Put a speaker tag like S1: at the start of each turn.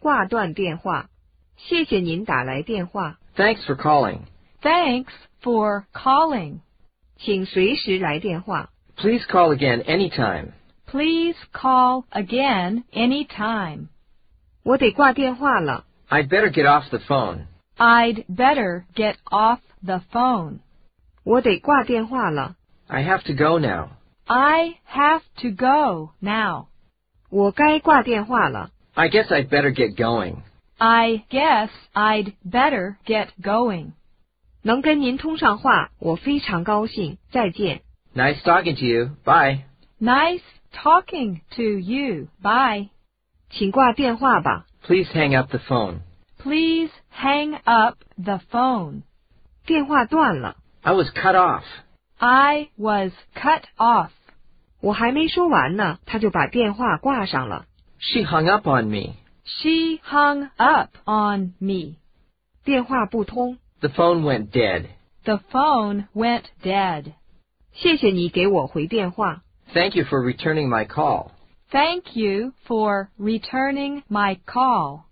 S1: 挂断电话。谢谢您打来电话，
S2: Thanks for calling.
S3: Thanks for calling.
S1: 请随时来电话。
S2: Please call again anytime.
S3: Please call again anytime.
S1: 我得挂电话了，
S2: I'd better get off the phone.
S3: I'd better get off the phone.
S1: 我得挂电话了，
S2: I have to go now.
S3: I have to go now.
S1: 我该挂电话了。
S2: I guess I'd better get going.
S3: I guess I'd better get going.
S1: 能跟您通上话，我非常高兴。再见。
S2: Nice talking to you. Bye.
S3: Nice talking to you. Bye.
S1: 请挂电话吧。
S2: Please hang up the phone.
S3: Please hang up the phone.
S1: 电话断了，
S2: I was cut off.
S3: I was cut off.
S1: 我还没说完呢，他就把电话挂上了。
S2: She hung up on me.
S3: She hung up on me.
S1: 电话不通。
S2: The phone went dead.
S3: The phone went dead.
S1: 谢谢你给我回电话。
S2: Thank you for returning my call.
S3: Thank you for returning my call.